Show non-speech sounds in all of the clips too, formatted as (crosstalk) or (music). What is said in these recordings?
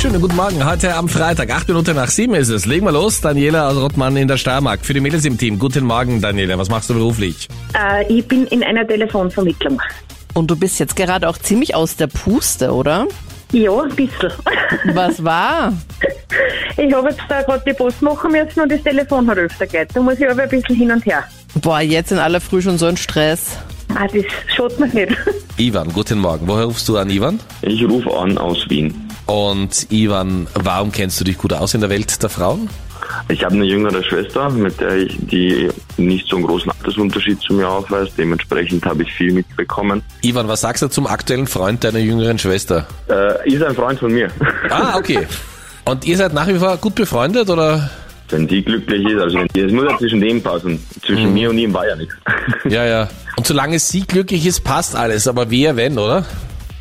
Schönen guten Morgen. Heute am Freitag, acht Minuten nach sieben ist es. Legen wir los. Daniela aus Rottmann in der Steiermark. Für die Mädels im Team. Guten Morgen, Daniela. Was machst du beruflich? Äh, ich bin in einer Telefonvermittlung. Und du bist jetzt gerade auch ziemlich aus der Puste, oder? Ja, ein bisschen. (laughs) Was war? Ich habe jetzt da gerade die Post machen müssen und das Telefon hat öfter geht. Da muss ich aber ein bisschen hin und her. Boah, jetzt in aller Früh schon so ein Stress. Ah, das schaut mir nicht. (laughs) Ivan, guten Morgen. Woher rufst du an, Ivan? Ich rufe an aus Wien. Und Ivan, warum kennst du dich gut aus in der Welt der Frauen? Ich habe eine jüngere Schwester, mit der ich die nicht so einen großen Altersunterschied zu mir aufweist. Dementsprechend habe ich viel mitbekommen. Ivan, was sagst du zum aktuellen Freund deiner jüngeren Schwester? Äh, ist ein Freund von mir. (laughs) Ah, okay. Und ihr seid nach wie vor gut befreundet oder? Wenn die glücklich ist, also wenn die, es muss ja zwischen dem passen. Zwischen mir und ihm war ja nichts. Ja, ja. Und solange sie glücklich ist, passt alles. Aber wer, wenn, oder?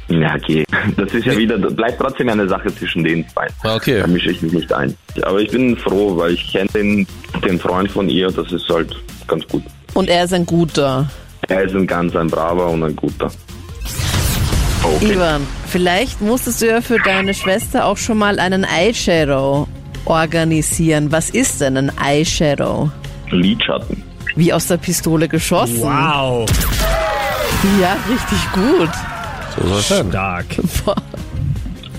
Ja, okay. Das ist ja wieder, bleibt trotzdem eine Sache zwischen den zwei. Ah, Okay. Da mische ich mich nicht ein. Aber ich bin froh, weil ich kenne den, den Freund von ihr, das ist halt ganz gut. Und er ist ein guter. Er ist ein ganz ein braver und ein guter. Okay. Ivan, vielleicht musstest du ja für deine Schwester auch schon mal einen Eyeshadow organisieren. Was ist denn ein Eyeshadow? Lidschatten. Wie aus der Pistole geschossen. Wow, Ja, richtig gut. Stark. (laughs)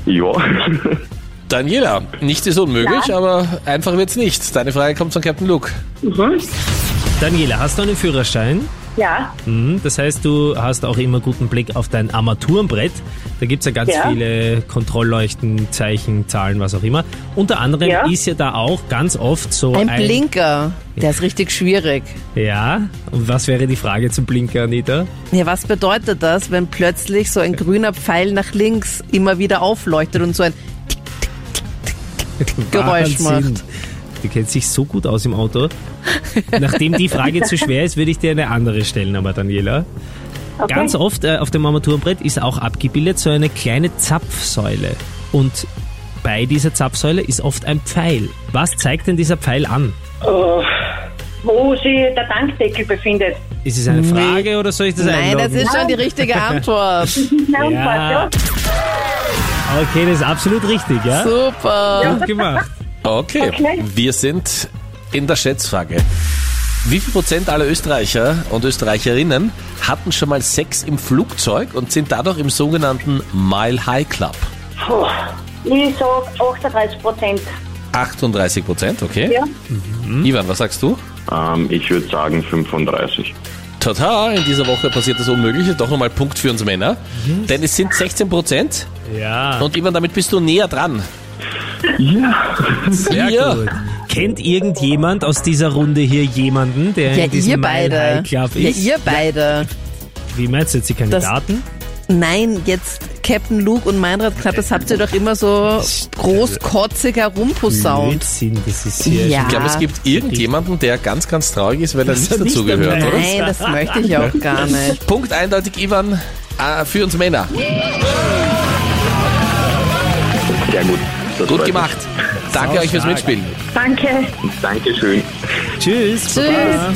Ja. Daniela, nichts ist unmöglich, aber einfach wird's nicht. Deine Frage kommt von Captain Luke. Daniela, hast du einen Führerschein? Ja, Mhm, Das heißt, du hast auch immer guten Blick auf dein Armaturenbrett. Da gibt's ja ganz Ja. viele Kontrollleuchten, Zeichen, Zahlen, was auch immer. Unter anderem Ja. ist ja da auch ganz oft so Ein ein... Blinker. Der ist richtig schwierig. Ja, und was wäre die Frage zum Blinker, Anita? Ja, was bedeutet das, wenn plötzlich so ein grüner Pfeil nach links immer wieder aufleuchtet und so ein Geräusch macht? Du kennst dich so gut aus im Auto. Nachdem die Frage zu schwer ist, würde ich dir eine andere stellen, aber Daniela. okay. Ganz oft äh, auf dem Armaturenbrett ist auch abgebildet so eine kleine Zapfsäule. Und bei dieser Zapfsäule ist oft ein Pfeil. Was zeigt denn dieser Pfeil an? Oh, wo sich der Tankdeckel befindet. Ist es eine Frage oder soll ich das Nein, das einloggen? ist schon die richtige (laughs) Antwort. Ja. Okay, das ist absolut richtig, ja? Super. Gut gemacht. Okay. Okay. Wir sind in der Schätzfrage. Wie viel Prozent aller Österreicher und Österreicherinnen hatten schon mal Sex im Flugzeug und sind dadurch im sogenannten Mile High Club? Puh. Ich sag 38 Prozent. 38 Prozent, okay. Ja. Ivan, was sagst du? Ähm, ich würde sagen 35. Tata, in dieser Woche passiert das Unmögliche. Doch nochmal Punkt für uns Männer. Denn es sind 16 Prozent. Ja, Und Ivan, damit bist du näher dran. Ja. sehr Ja. gut. Kennt irgendjemand aus dieser Runde hier jemanden, der Ja, in diesem ihr Mile beide. High Club Ja, ist? ihr beide. Wie meinst du jetzt die Kandidaten? Nein, jetzt Captain Luke und Meinrad Knapp, das habt ihr doch immer so großkotzig herumposaunt. Das ist hier Ja. Ich glaube, es gibt irgendjemanden, der ganz, ganz traurig ist, weil er nicht nicht dazu gehört, dabei oder? Nein, das möchte ich auch gar (laughs) nicht. Punkt eindeutig, Ivan, äh, für uns Männer. Sehr gut. Das Gut gemacht. Danke euch fürs. Mitspielen. Danke. Dankeschön. Tschüss. Tschüss. Baba.